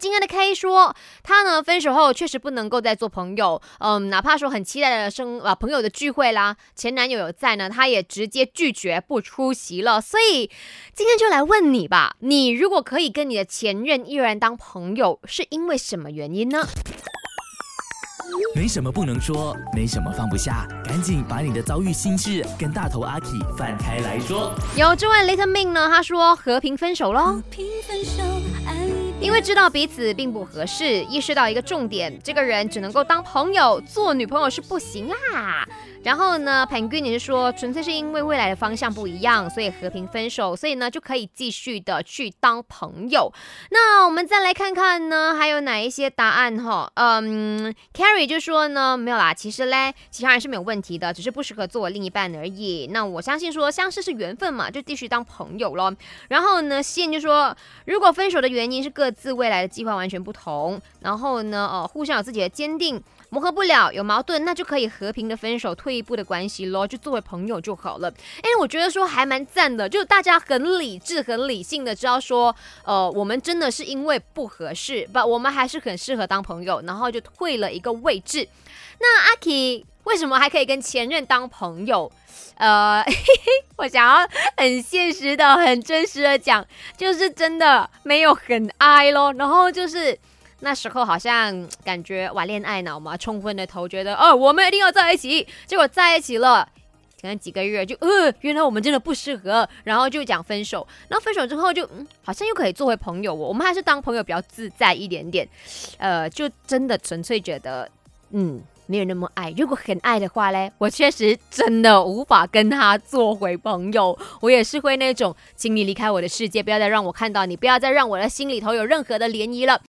今天的 K 说，他呢分手后确实不能够再做朋友，嗯，哪怕说很期待的生啊朋友的聚会啦，前男友有在呢，他也直接拒绝不出席了。所以今天就来问你吧，你如果可以跟你的前任依然当朋友，是因为什么原因呢？没什么不能说，没什么放不下，赶紧把你的遭遇心事跟大头阿 K 放开来说。有这位 Little Ming 呢，他说和平分手喽，因为知道彼此并不合适，意识到一个重点，这个人只能够当朋友，做女朋友是不行啦。然后呢盘君你是说纯粹是因为未来的方向不一样，所以和平分手，所以呢就可以继续的去当朋友。那我们再来看看呢，还有哪一些答案哈？嗯，Carrie 就说呢没有啦，其实嘞，其他人是没有问题的，只是不适合做我另一半而已。那我相信说相识是缘分嘛，就继续当朋友咯。然后呢，信就说如果分手的原因是各自未来的计划完全不同，然后呢，呃，互相有自己的坚定。磨合不了，有矛盾，那就可以和平的分手，退一步的关系咯，就作为朋友就好了。哎，我觉得说还蛮赞的，就大家很理智、很理性的知道说，呃，我们真的是因为不合适，不，我们还是很适合当朋友，然后就退了一个位置。那阿 K 为什么还可以跟前任当朋友？呃，嘿 嘿我想要很现实的、很真实的讲，就是真的没有很爱咯，然后就是。那时候好像感觉玩恋爱脑嘛，冲昏了头，觉得哦，我们一定要在一起。结果在一起了，可能几个月就呃，原来我们真的不适合，然后就讲分手。然后分手之后就嗯，好像又可以做回朋友哦。我们还是当朋友比较自在一点点。呃，就真的纯粹觉得嗯，没有那么爱。如果很爱的话嘞，我确实真的无法跟他做回朋友。我也是会那种，请你离开我的世界，不要再让我看到你，不要再让我的心里头有任何的涟漪了。